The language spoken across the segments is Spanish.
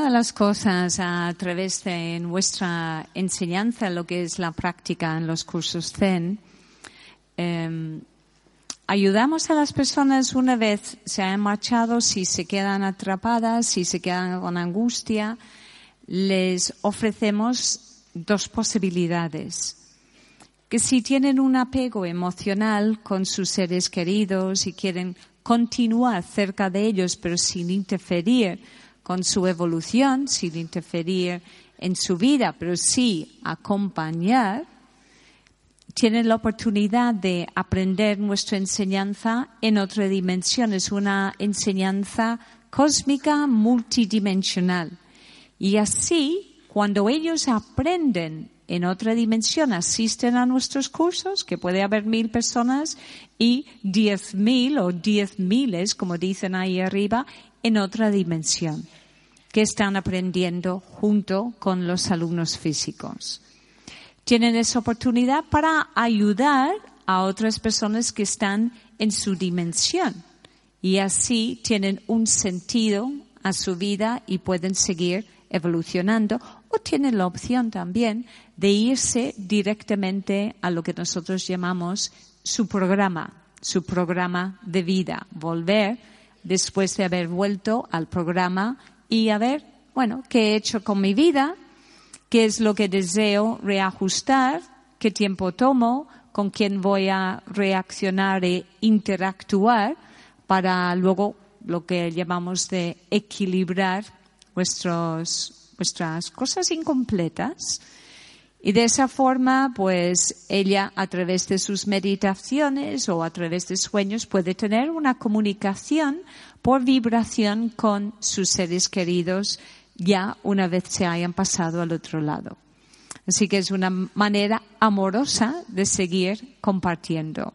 De las cosas a través de nuestra enseñanza, lo que es la práctica en los cursos Zen, em, ayudamos a las personas una vez se han marchado, si se quedan atrapadas, si se quedan con angustia, les ofrecemos dos posibilidades. Que si tienen un apego emocional con sus seres queridos y quieren continuar cerca de ellos pero sin interferir, con su evolución, sin interferir en su vida, pero sí acompañar, tienen la oportunidad de aprender nuestra enseñanza en otra dimensión. Es una enseñanza cósmica multidimensional. Y así, cuando ellos aprenden en otra dimensión, asisten a nuestros cursos, que puede haber mil personas y diez mil o diez miles, como dicen ahí arriba, en otra dimensión que están aprendiendo junto con los alumnos físicos. Tienen esa oportunidad para ayudar a otras personas que están en su dimensión y así tienen un sentido a su vida y pueden seguir evolucionando o tienen la opción también de irse directamente a lo que nosotros llamamos su programa, su programa de vida, volver después de haber vuelto al programa y a ver, bueno, qué he hecho con mi vida, qué es lo que deseo reajustar, qué tiempo tomo, con quién voy a reaccionar e interactuar para luego lo que llamamos de equilibrar vuestros, vuestras cosas incompletas. Y de esa forma, pues ella a través de sus meditaciones o a través de sueños puede tener una comunicación por vibración con sus seres queridos ya una vez se hayan pasado al otro lado. Así que es una manera amorosa de seguir compartiendo.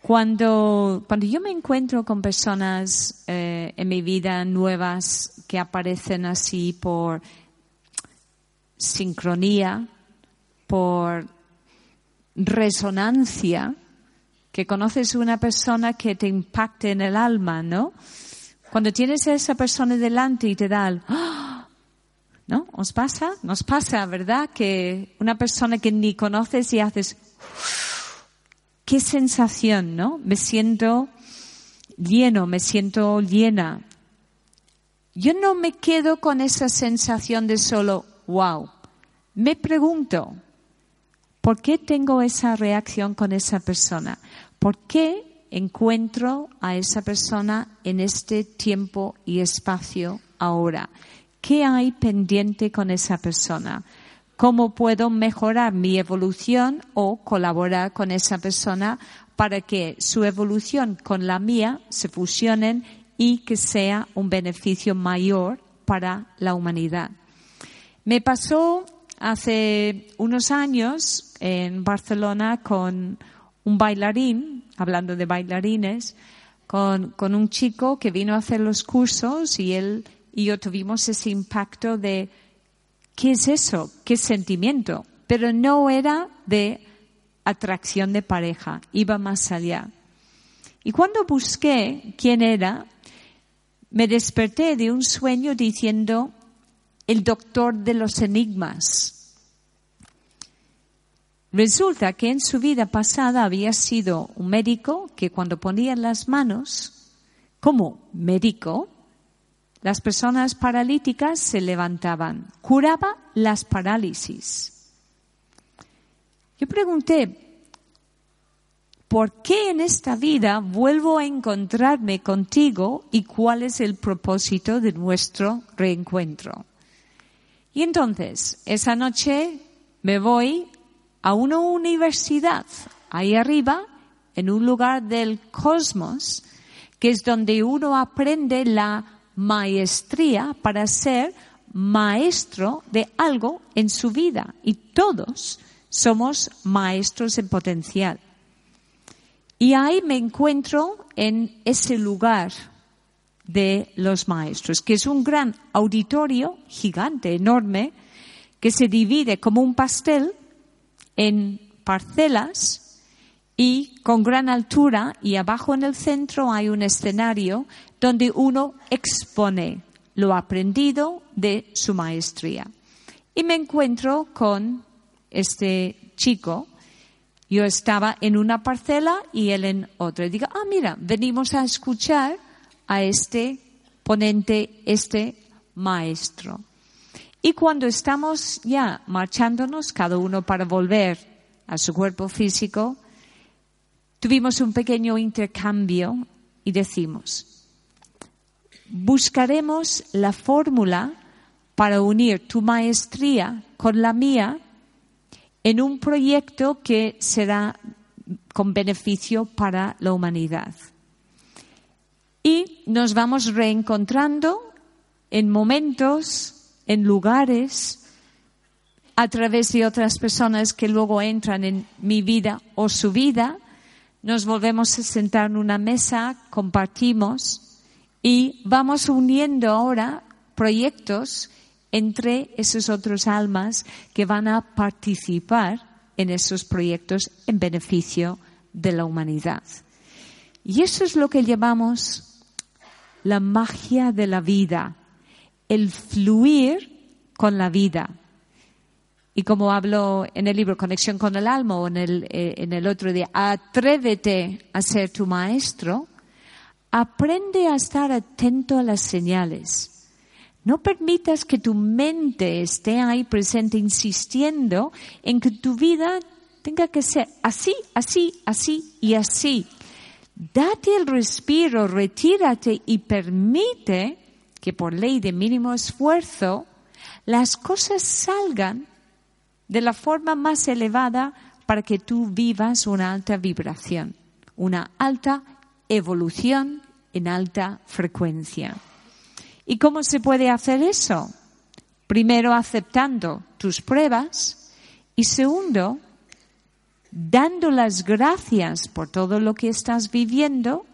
Cuando, cuando yo me encuentro con personas eh, en mi vida nuevas que aparecen así por sincronía, por resonancia, que conoces una persona que te impacte en el alma, ¿no? Cuando tienes a esa persona delante y te da el, ¡ah! ¿no? ¿Os pasa? Nos pasa, ¿verdad? Que una persona que ni conoces y haces, qué sensación, ¿no? Me siento lleno, me siento llena. Yo no me quedo con esa sensación de solo, wow. Me pregunto, ¿por qué tengo esa reacción con esa persona? ¿Por qué encuentro a esa persona en este tiempo y espacio ahora? ¿Qué hay pendiente con esa persona? ¿Cómo puedo mejorar mi evolución o colaborar con esa persona para que su evolución con la mía se fusionen y que sea un beneficio mayor para la humanidad? Me pasó hace unos años en Barcelona con un bailarín, hablando de bailarines, con, con un chico que vino a hacer los cursos y él y yo tuvimos ese impacto de ¿qué es eso? ¿Qué sentimiento? Pero no era de atracción de pareja, iba más allá. Y cuando busqué quién era, me desperté de un sueño diciendo el doctor de los enigmas. Resulta que en su vida pasada había sido un médico que cuando ponía las manos, como médico, las personas paralíticas se levantaban, curaba las parálisis. Yo pregunté, ¿por qué en esta vida vuelvo a encontrarme contigo y cuál es el propósito de nuestro reencuentro? Y entonces, esa noche me voy a una universidad ahí arriba, en un lugar del cosmos, que es donde uno aprende la maestría para ser maestro de algo en su vida. Y todos somos maestros en potencial. Y ahí me encuentro en ese lugar de los maestros, que es un gran auditorio gigante, enorme, que se divide como un pastel en parcelas y con gran altura y abajo en el centro hay un escenario donde uno expone lo aprendido de su maestría. Y me encuentro con este chico. Yo estaba en una parcela y él en otra. Y digo, ah, mira, venimos a escuchar a este ponente, este maestro. Y cuando estamos ya marchándonos, cada uno para volver a su cuerpo físico, tuvimos un pequeño intercambio y decimos, buscaremos la fórmula para unir tu maestría con la mía en un proyecto que será con beneficio para la humanidad. Y nos vamos reencontrando en momentos en lugares a través de otras personas que luego entran en mi vida o su vida, nos volvemos a sentar en una mesa, compartimos y vamos uniendo ahora proyectos entre esos otros almas que van a participar en esos proyectos en beneficio de la humanidad. Y eso es lo que llamamos la magia de la vida, el fluir con la vida. Y como hablo en el libro Conexión con el Alma o en el, eh, en el otro día, atrévete a ser tu maestro, aprende a estar atento a las señales. No permitas que tu mente esté ahí presente insistiendo en que tu vida tenga que ser así, así, así y así. Date el respiro, retírate y permite que por ley de mínimo esfuerzo las cosas salgan de la forma más elevada para que tú vivas una alta vibración, una alta evolución en alta frecuencia. ¿Y cómo se puede hacer eso? Primero aceptando tus pruebas y segundo, dando las gracias por todo lo que estás viviendo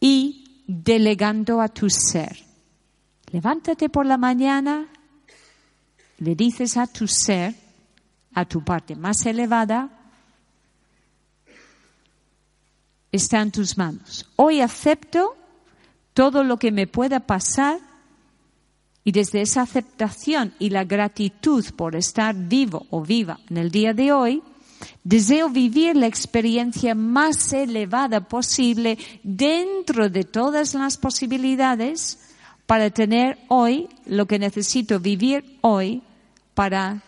y delegando a tu ser. Levántate por la mañana, le dices a tu ser, a tu parte más elevada, está en tus manos. Hoy acepto todo lo que me pueda pasar y desde esa aceptación y la gratitud por estar vivo o viva en el día de hoy, Deseo vivir la experiencia más elevada posible dentro de todas las posibilidades para tener hoy lo que necesito vivir hoy para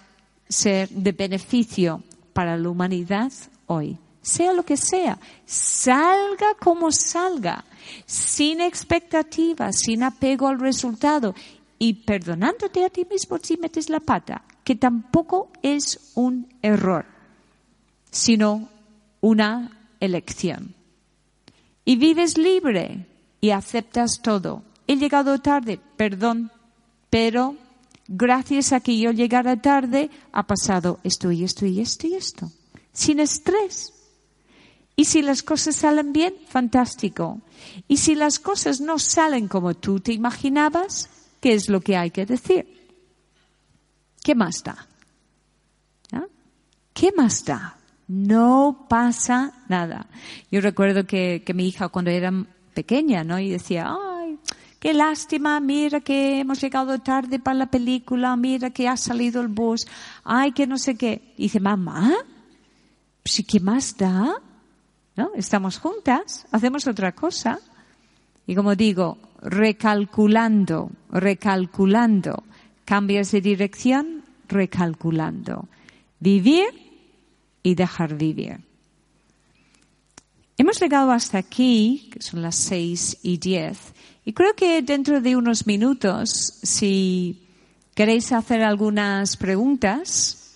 ser de beneficio para la humanidad hoy. Sea lo que sea, salga como salga, sin expectativas, sin apego al resultado y perdonándote a ti mismo si metes la pata, que tampoco es un error sino una elección. Y vives libre y aceptas todo. He llegado tarde, perdón, pero gracias a que yo llegara tarde ha pasado esto y esto y esto y esto. Sin estrés. Y si las cosas salen bien, fantástico. Y si las cosas no salen como tú te imaginabas, ¿qué es lo que hay que decir? ¿Qué más da? ¿Qué más da? No pasa nada. Yo recuerdo que, mi hija cuando era pequeña, ¿no? Y decía, ay, qué lástima, mira que hemos llegado tarde para la película, mira que ha salido el bus, ay, que no sé qué. Dice, mamá, ¿sí qué más da? ¿No? Estamos juntas, hacemos otra cosa. Y como digo, recalculando, recalculando, cambias de dirección, recalculando. Vivir y dejar vivir. Hemos llegado hasta aquí, que son las seis y diez, y creo que dentro de unos minutos, si queréis hacer algunas preguntas,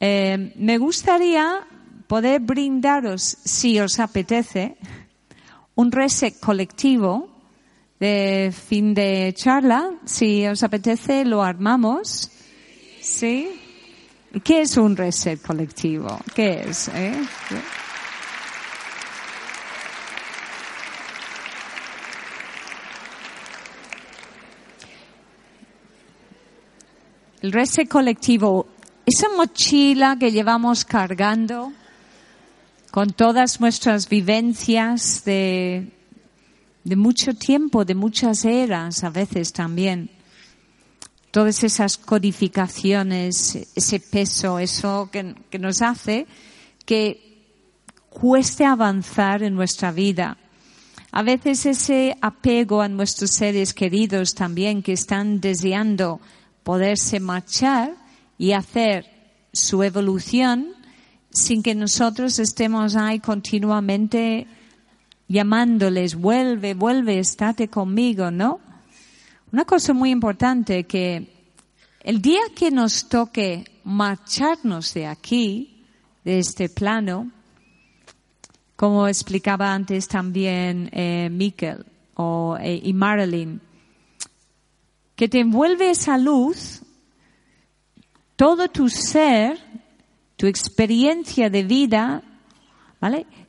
eh, me gustaría poder brindaros, si os apetece, un reset colectivo de fin de charla. Si os apetece, lo armamos. ¿Sí? ¿Qué es un reset colectivo? ¿Qué es? Eh? El reset colectivo, esa mochila que llevamos cargando con todas nuestras vivencias de, de mucho tiempo, de muchas eras a veces también. Todas esas codificaciones, ese peso, eso que, que nos hace que cueste avanzar en nuestra vida. A veces ese apego a nuestros seres queridos también que están deseando poderse marchar y hacer su evolución sin que nosotros estemos ahí continuamente llamándoles, vuelve, vuelve, estate conmigo, ¿no? Una cosa muy importante que el día que nos toque marcharnos de aquí, de este plano, como explicaba antes también eh, o, eh, y Marilyn, que te envuelve esa luz, todo tu ser, tu experiencia de vida,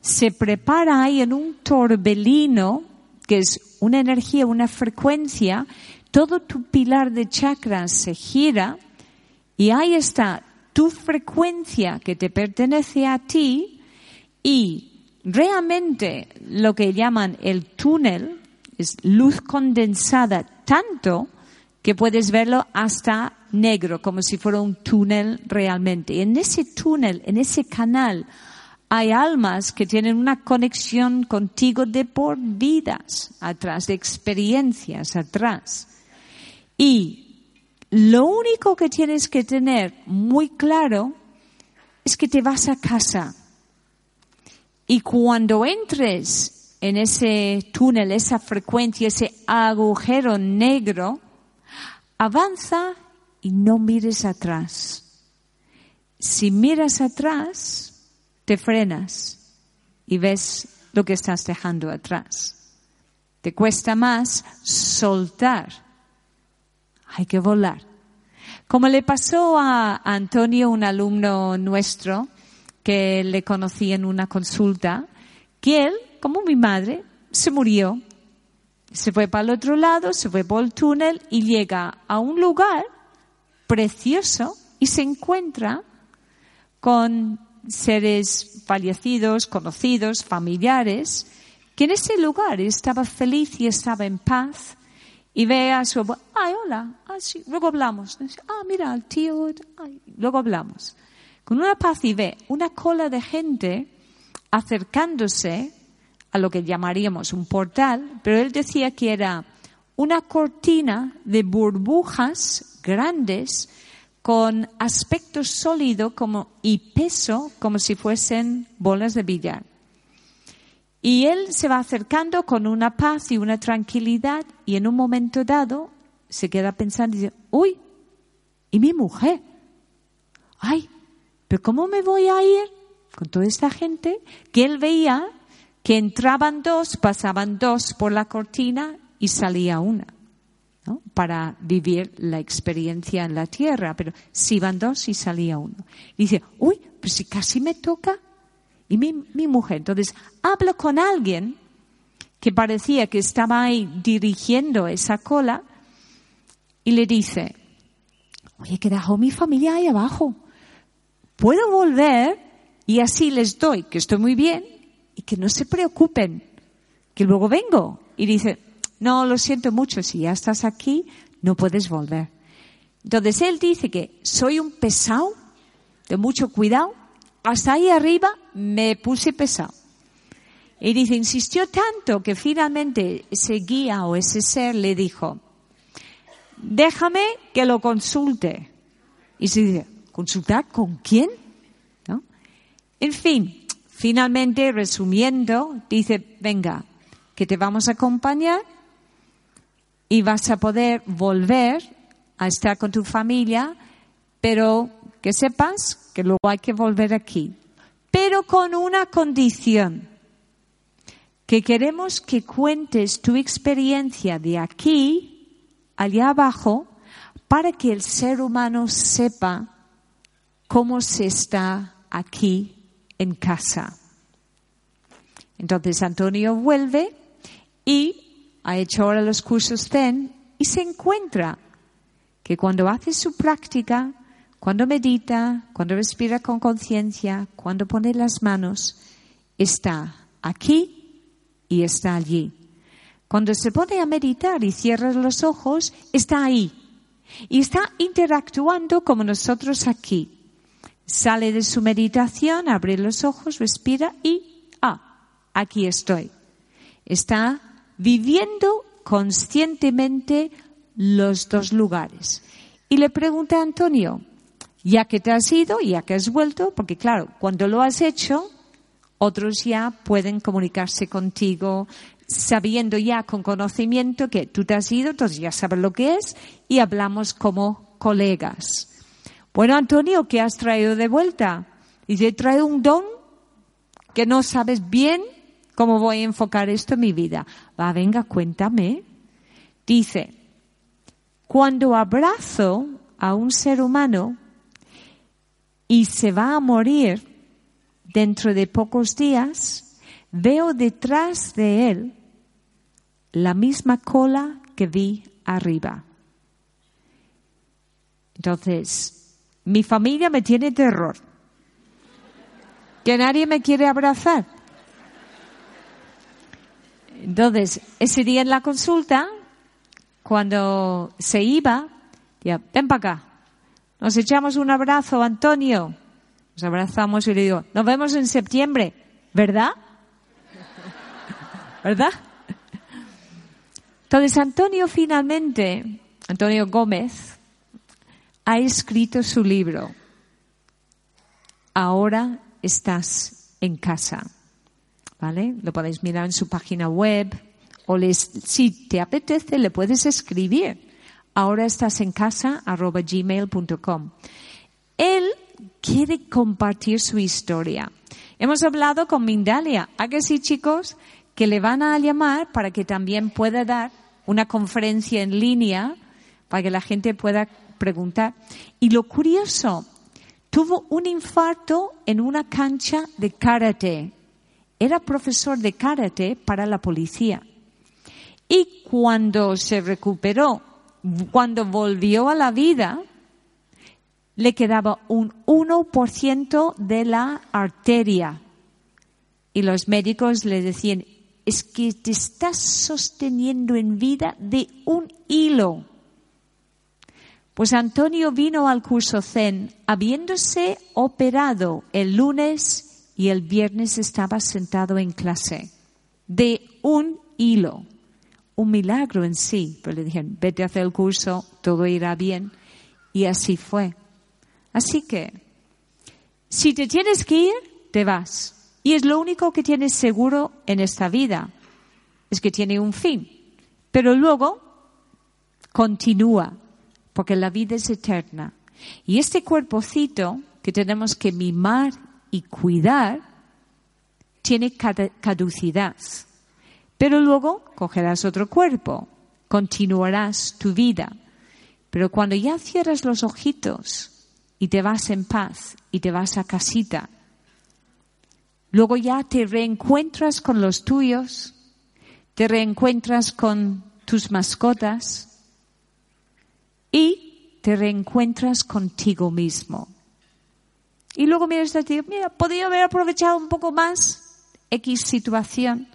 Se prepara ahí en un torbellino, que es una energía, una frecuencia, todo tu pilar de chakras se gira y ahí está tu frecuencia que te pertenece a ti y realmente lo que llaman el túnel es luz condensada tanto que puedes verlo hasta negro, como si fuera un túnel realmente. Y en ese túnel, en ese canal, hay almas que tienen una conexión contigo de por vidas atrás, de experiencias atrás. Y lo único que tienes que tener muy claro es que te vas a casa. Y cuando entres en ese túnel, esa frecuencia, ese agujero negro, avanza y no mires atrás. Si miras atrás, te frenas y ves lo que estás dejando atrás. Te cuesta más soltar. Hay que volar. Como le pasó a Antonio, un alumno nuestro, que le conocí en una consulta, que él, como mi madre, se murió se fue para el otro lado, se fue por el túnel y llega a un lugar precioso y se encuentra con seres fallecidos, conocidos, familiares, que en ese lugar estaba feliz y estaba en paz y ve a su ay, hola, ah, sí, luego hablamos. Ah, mira, el tío, luego hablamos. Con una paz y ve una cola de gente acercándose a lo que llamaríamos un portal, pero él decía que era una cortina de burbujas grandes con aspecto sólido como, y peso como si fuesen bolas de billar. Y él se va acercando con una paz y una tranquilidad y en un momento dado se queda pensando y dice, uy, ¿y mi mujer? Ay, pero ¿cómo me voy a ir con toda esta gente que él veía que entraban dos, pasaban dos por la cortina y salía una, para vivir la experiencia en la tierra, pero si van dos y salía uno. Dice, uy, pues si casi me toca. Y mi, mi mujer, entonces, habla con alguien que parecía que estaba ahí dirigiendo esa cola y le dice, oye, que dejó mi familia ahí abajo. ¿Puedo volver? Y así les doy, que estoy muy bien, y que no se preocupen, que luego vengo. Y dice, no, lo siento mucho, si ya estás aquí, no puedes volver. Entonces él dice que soy un pesado, de mucho cuidado, hasta ahí arriba me puse pesado. Y dice, insistió tanto que finalmente ese guía o ese ser le dijo, déjame que lo consulte. Y se dice, ¿consultar con quién? ¿No? En fin, finalmente, resumiendo, dice, venga, que te vamos a acompañar y vas a poder volver a estar con tu familia, pero que sepas que luego hay que volver aquí. Pero con una condición, que queremos que cuentes tu experiencia de aquí, allá abajo, para que el ser humano sepa cómo se está aquí en casa. Entonces Antonio vuelve y ha hecho ahora los cursos Zen y se encuentra que cuando hace su práctica, cuando medita, cuando respira con conciencia, cuando pone las manos, está aquí y está allí. Cuando se pone a meditar y cierra los ojos, está ahí. Y está interactuando como nosotros aquí. Sale de su meditación, abre los ojos, respira y, ah, aquí estoy. Está viviendo conscientemente los dos lugares. Y le pregunta a Antonio, ya que te has ido, ya que has vuelto, porque claro, cuando lo has hecho, otros ya pueden comunicarse contigo sabiendo ya con conocimiento que tú te has ido, entonces ya sabes lo que es y hablamos como colegas. Bueno, Antonio, ¿qué has traído de vuelta? Y te traído un don que no sabes bien cómo voy a enfocar esto en mi vida. Va, venga, cuéntame. Dice, cuando abrazo a un ser humano y se va a morir dentro de pocos días, veo detrás de él la misma cola que vi arriba. Entonces, mi familia me tiene terror. Que nadie me quiere abrazar. Entonces, ese día en la consulta, cuando se iba, ya, ven para acá. Nos echamos un abrazo, Antonio. Nos abrazamos y le digo, nos vemos en septiembre, ¿verdad? ¿Verdad? Entonces, Antonio finalmente, Antonio Gómez, ha escrito su libro. Ahora estás en casa. Lo podéis mirar en su página web o si te apetece le puedes escribir. Ahora estás en casa arroba gmail.com. Él quiere compartir su historia. Hemos hablado con Mindalia. ¿A que sí, chicos? Que le van a llamar para que también pueda dar una conferencia en línea para que la gente pueda preguntar. Y lo curioso, tuvo un infarto en una cancha de karate. Era profesor de karate para la policía. Y cuando se recuperó, cuando volvió a la vida, le quedaba un 1% de la arteria. Y los médicos le decían, es que te estás sosteniendo en vida de un hilo. Pues Antonio vino al curso Zen habiéndose operado el lunes y el viernes estaba sentado en clase de un hilo. Un milagro en sí. Pero le dijeron, vete a hacer el curso, todo irá bien. Y así fue. Así que, si te tienes que ir, te vas. Y es lo único que tienes seguro en esta vida. Es que tiene un fin. Pero luego continúa porque la vida es eterna. Y este cuerpocito que tenemos que mimar y cuidar tiene caducidad. Pero luego cogerás otro cuerpo, continuarás tu vida. Pero cuando ya cierras los ojitos y te vas en paz y te vas a casita, luego ya te reencuentras con los tuyos, te reencuentras con tus mascotas, y te reencuentras contigo mismo. Y luego miras a ti, mira, podría haber aprovechado un poco más X situación,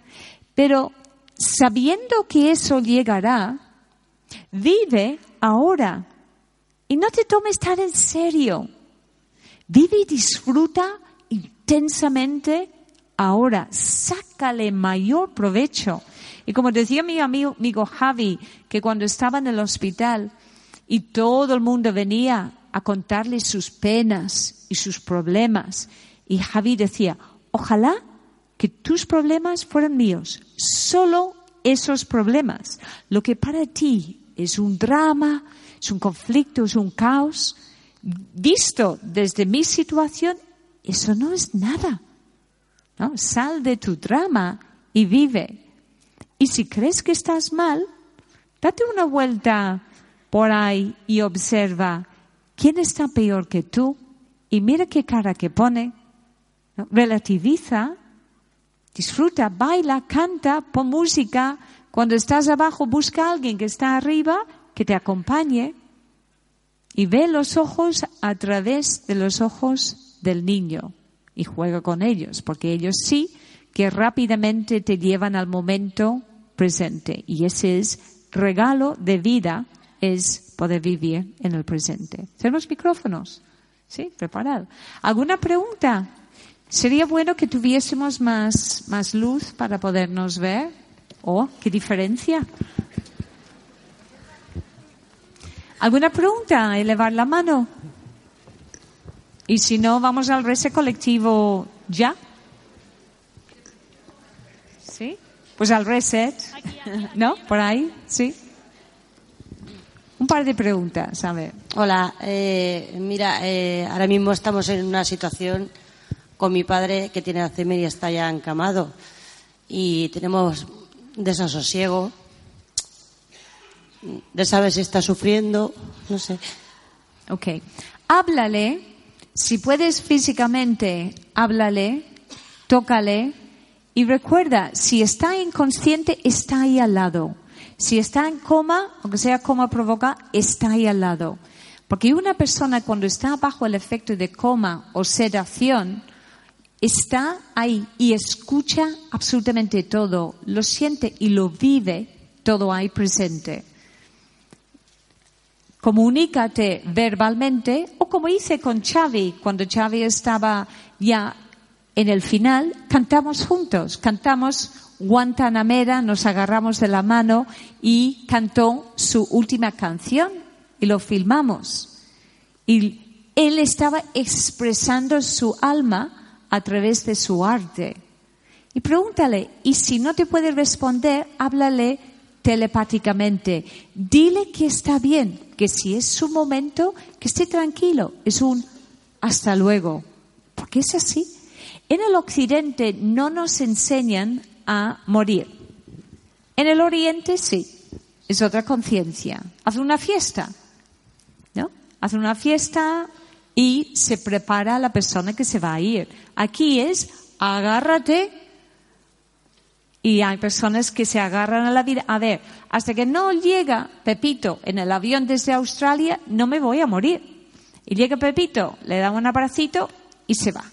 pero sabiendo que eso llegará, vive ahora y no te tomes tan en serio. Vive y disfruta intensamente ahora. Sácale mayor provecho. Y como decía mi amigo, amigo Javi, que cuando estaba en el hospital y todo el mundo venía a contarle sus penas y sus problemas, y Javi decía, ojalá que tus problemas fueran míos, solo esos problemas. Lo que para ti es un drama, es un conflicto, es un caos, visto desde mi situación, eso no es nada. ¿no? Sal de tu drama y vive. Y si crees que estás mal, date una vuelta por ahí y observa quién está peor que tú y mira qué cara que pone. Relativiza, disfruta, baila, canta, pon música. Cuando estás abajo, busca a alguien que está arriba que te acompañe y ve los ojos a través de los ojos del niño y juega con ellos, porque ellos sí que rápidamente te llevan al momento presente y ese es regalo de vida es poder vivir en el presente. ¿Tenemos micrófonos? ¿Sí? Preparado. ¿Alguna pregunta? Sería bueno que tuviésemos más, más luz para podernos ver. ¿Oh, qué diferencia? ¿Alguna pregunta? Elevar la mano. Y si no, vamos al reset colectivo ya. ¿Sí? Pues al reset. ¿No? Por ahí, sí. Un par de preguntas, a ver. Hola, eh, mira, eh, ahora mismo estamos en una situación con mi padre que tiene Alzheimer y está ya encamado. Y tenemos desasosiego de saber si está sufriendo, no sé. Ok. Háblale, si puedes físicamente, háblale, tócale y recuerda, si está inconsciente, está ahí al lado. Si está en coma, aunque sea coma provoca, está ahí al lado. Porque una persona cuando está bajo el efecto de coma o sedación, está ahí y escucha absolutamente todo, lo siente y lo vive todo ahí presente. Comunícate verbalmente o como hice con Xavi cuando Xavi estaba ya en el final, cantamos juntos, cantamos Guantanamera, nos agarramos de la mano y cantó su última canción y lo filmamos. Y él estaba expresando su alma a través de su arte. Y pregúntale, y si no te puede responder, háblale telepáticamente. Dile que está bien, que si es su momento, que esté tranquilo. Es un hasta luego. Porque es así. En el occidente no nos enseñan a morir. En el oriente sí. Es otra conciencia. Haz una fiesta. Haz una fiesta y se prepara la persona que se va a ir. Aquí es agárrate y hay personas que se agarran a la vida. A ver, hasta que no llega Pepito en el avión desde Australia, no me voy a morir. Y llega Pepito, le da un abracito y se va.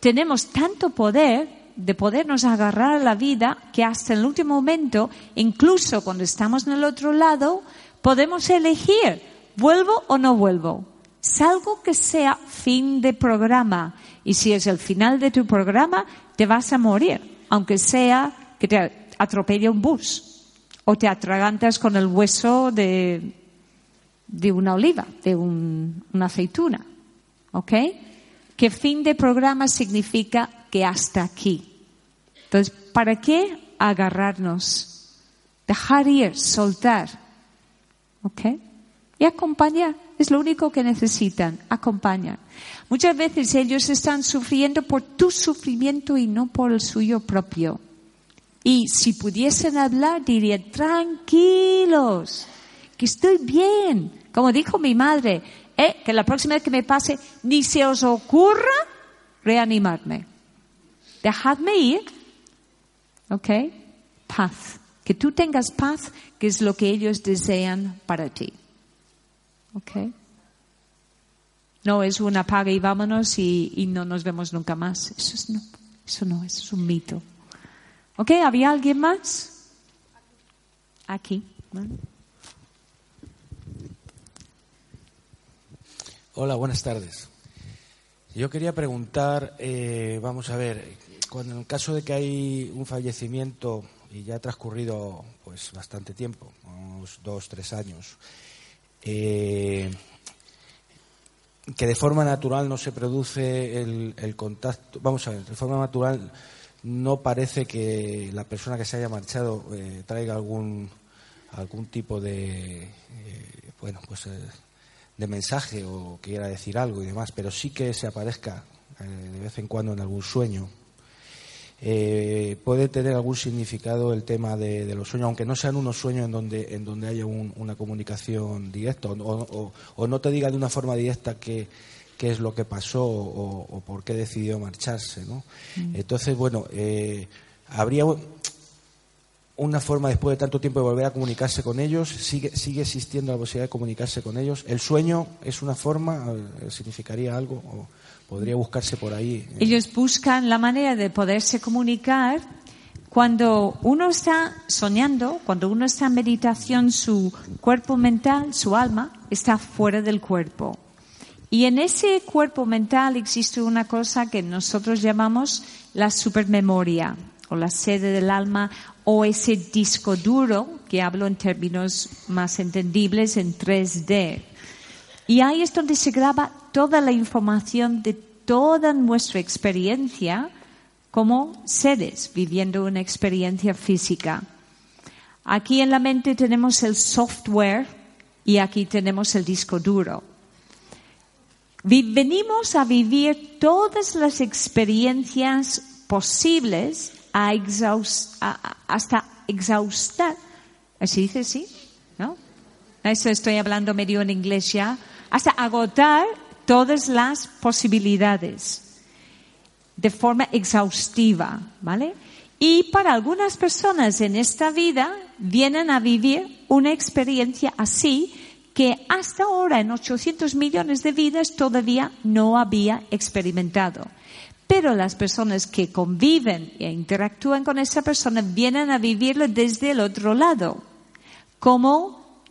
Tenemos tanto poder de podernos agarrar a la vida que hasta el último momento, incluso cuando estamos en el otro lado, podemos elegir, ¿vuelvo o no vuelvo? Salgo que sea fin de programa. Y si es el final de tu programa, te vas a morir aunque sea que te atropelle un bus o te atragantas con el hueso de, de una oliva, de una aceituna. ¿Ok? Que fin de programa significa que hasta aquí. Entonces, ¿para qué agarrarnos? Dejar ir, soltar. ¿Ok? Y acompañar. Es lo único que necesitan. Acompañar. Muchas veces ellos están sufriendo por tu sufrimiento y no por el suyo propio. Y si pudiesen hablar, dirían, tranquilos, que estoy bien. Como dijo mi madre, eh, que la próxima vez que me pase, ni se os ocurra reanimarme. Dejadme ir. ¿Ok? Paz. Que tú tengas paz, que es lo que ellos desean para ti. ¿Ok? No es una paga y vámonos y, no nos vemos nunca más. Eso, no, eso no, es un mito. ¿Ok? ¿Había alguien más? Aquí. Hola, buenas tardes. Yo quería preguntar, eh, vamos a ver, cuando en el caso de que hay un fallecimiento y ya ha transcurrido pues bastante tiempo, unos dos, tres años, eh, que de forma natural no se produce el, contacto, vamos a ver, de forma natural no parece que la persona que se haya marchado eh, traiga algún algún tipo de bueno pues de mensaje o quiera decir algo y demás, pero sí que se aparezca eh, de vez en cuando en algún sueño. Eh, puede tener algún significado el tema de, los sueños, aunque no sean unos sueños en donde, en donde haya una comunicación directa o, no te diga de una forma directa qué, qué es lo que pasó o, por qué decidió marcharse. ¿no? Mm. Entonces, bueno, eh, habría una forma después de tanto tiempo de volver a comunicarse con ellos? ¿Sigue, sigue existiendo la posibilidad de comunicarse con ellos? ¿El sueño es una forma? Eh, ¿Significaría algo? ¿O podría buscarse por ahí? Ellos buscan la manera de poderse comunicar cuando uno está soñando, cuando uno está en meditación, su cuerpo mental, su alma, está fuera del cuerpo. Y en ese cuerpo mental existe una cosa que nosotros llamamos la supermemoria o la sede del alma o ese disco duro, que hablo en términos más entendibles, en 3D. Y ahí es donde se graba toda la información de toda nuestra experiencia como seres viviendo una experiencia física. Aquí en la mente tenemos el software y aquí tenemos el disco duro. Venimos a vivir todas las experiencias posibles hasta exhaustar. ¿Así dice sí? ¿No? Eso estoy hablando medio en inglés ya. Hasta agotar todas las posibilidades de forma exhaustiva, ¿vale? Y para algunas personas en esta vida vienen a vivir una experiencia así que hasta ahora en 800 millones de vidas todavía no había experimentado. Pero las personas que conviven e interactúan con esa persona vienen a vivirlo desde el otro lado, como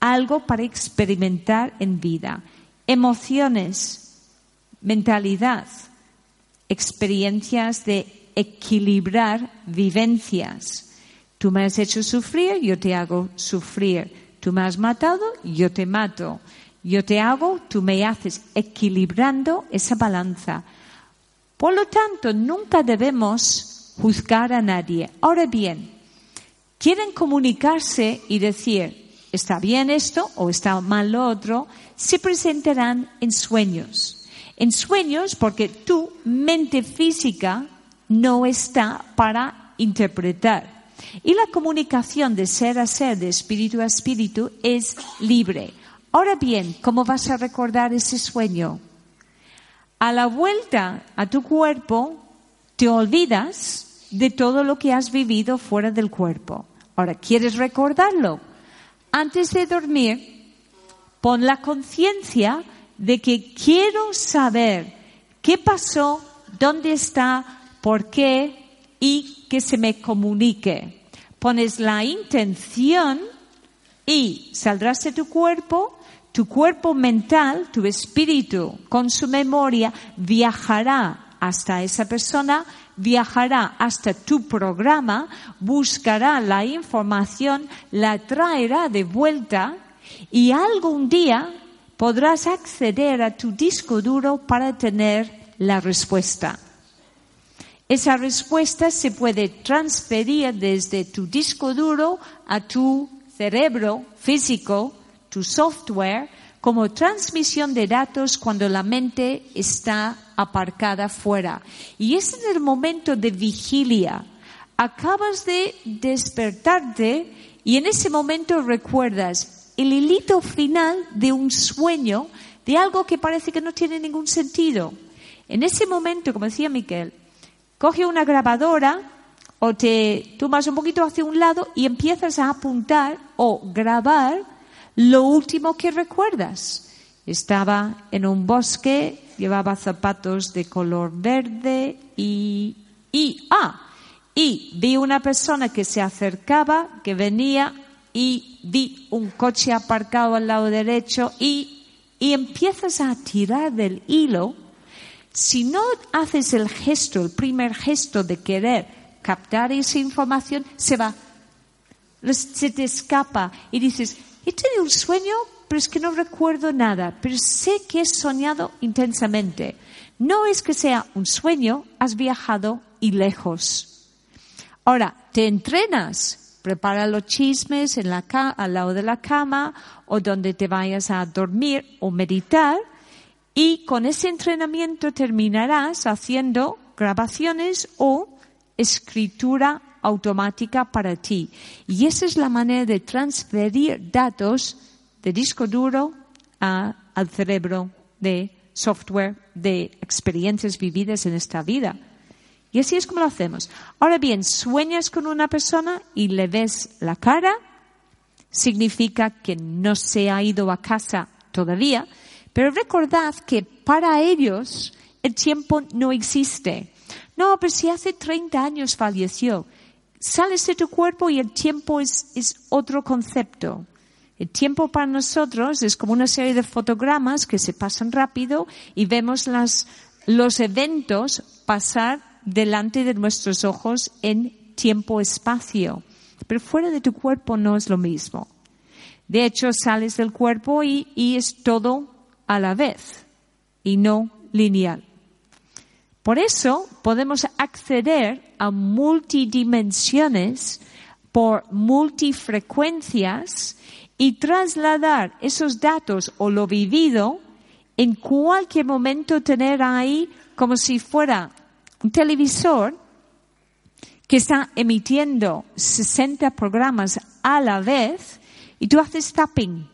algo para experimentar en vida. Emociones, mentalidad, experiencias de equilibrar vivencias. Tú me has hecho sufrir, yo te hago sufrir. Tú me has matado, yo te mato. Yo te hago, tú me haces, equilibrando esa balanza. Por lo tanto, nunca debemos juzgar a nadie. Ahora bien, quieren comunicarse y decir, está bien esto o está mal lo otro, se presentarán en sueños. En sueños porque tu mente física no está para interpretar. Y la comunicación de ser a ser, de espíritu a espíritu, es libre. Ahora bien, ¿cómo vas a recordar ese sueño? A la vuelta a tu cuerpo, te olvidas de todo lo que has vivido fuera del cuerpo. Ahora, ¿quieres recordarlo? Antes de dormir, pon la conciencia de que quiero saber qué pasó, dónde está, por qué y que se me comunique. Pones la intención y saldrás de tu cuerpo tu cuerpo mental, tu espíritu, con su memoria, viajará hasta esa persona, viajará hasta tu programa, buscará la información, la traerá de vuelta y algún día podrás acceder a tu disco duro para tener la respuesta. Esa respuesta se puede transferir desde tu disco duro a tu cerebro físico tu software como transmisión de datos cuando la mente está aparcada fuera. Y es en el momento de vigilia. Acabas de despertarte y en ese momento recuerdas el hilito final de un sueño, de algo que parece que no tiene ningún sentido. En ese momento, como decía Miquel, coge una grabadora o te tomas un poquito hacia un lado y empiezas a apuntar o grabar lo último que recuerdas. Estaba en un bosque, llevaba zapatos de color verde y, y, ah, y vi una persona que se acercaba, que venía y vi un coche aparcado al lado derecho y, y empiezas a tirar del hilo, si no haces el gesto, el primer gesto de querer captar esa información, se va, se te escapa y dices, he tenido un sueño, pero es que no recuerdo nada, pero sé que he soñado intensamente. No es que sea un sueño, has viajado y lejos. Ahora, te entrenas, prepara los chismes al lado de la cama o donde te vayas a dormir o meditar y con ese entrenamiento terminarás haciendo grabaciones o escritura automática para ti. Y esa es la manera de transferir datos de disco duro al cerebro de software de experiencias vividas en esta vida. Y así es como lo hacemos. Ahora bien, sueñas con una persona y le ves la cara, significa que no se ha ido a casa todavía, pero recordad que para ellos el tiempo no existe. No, pero si hace 30 años falleció, sales de tu cuerpo y el tiempo es, otro concepto. El tiempo para nosotros es como una serie de fotogramas que se pasan rápido y vemos los eventos pasar delante de nuestros ojos en tiempo-espacio. Pero fuera de tu cuerpo no es lo mismo. De hecho, sales del cuerpo y es todo a la vez y no lineal. Por eso podemos acceder a multidimensiones por multifrecuencias y trasladar esos datos o lo vivido en cualquier momento tener ahí como si fuera un televisor que está emitiendo 60 programas a la vez y tú haces tapping.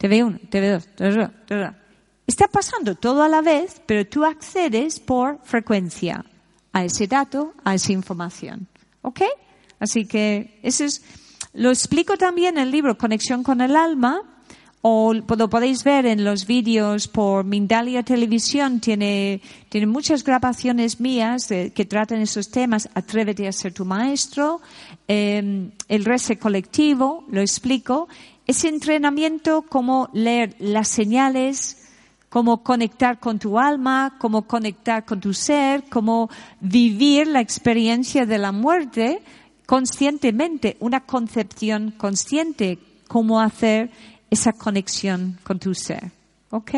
TV1, TV2, TV2. Está pasando todo a la vez, pero tú accedes por frecuencia a ese dato, a esa información. ¿Ok? Así que eso es, lo explico también en el libro Conexión con el Alma, o lo podéis ver en los vídeos por Mindalia Televisión, tiene, tiene muchas grabaciones mías que tratan esos temas. Atrévete a ser tu maestro, em, el reset colectivo, lo explico. Ese entrenamiento, cómo leer las señales, cómo conectar con tu alma, cómo conectar con tu ser, cómo vivir la experiencia de la muerte conscientemente, una concepción consciente, cómo hacer esa conexión con tu ser. ¿Ok?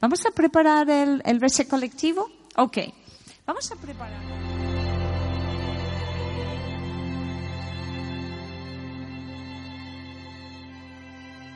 Vamos a preparar el, el colectivo. Ok. Vamos a preparar.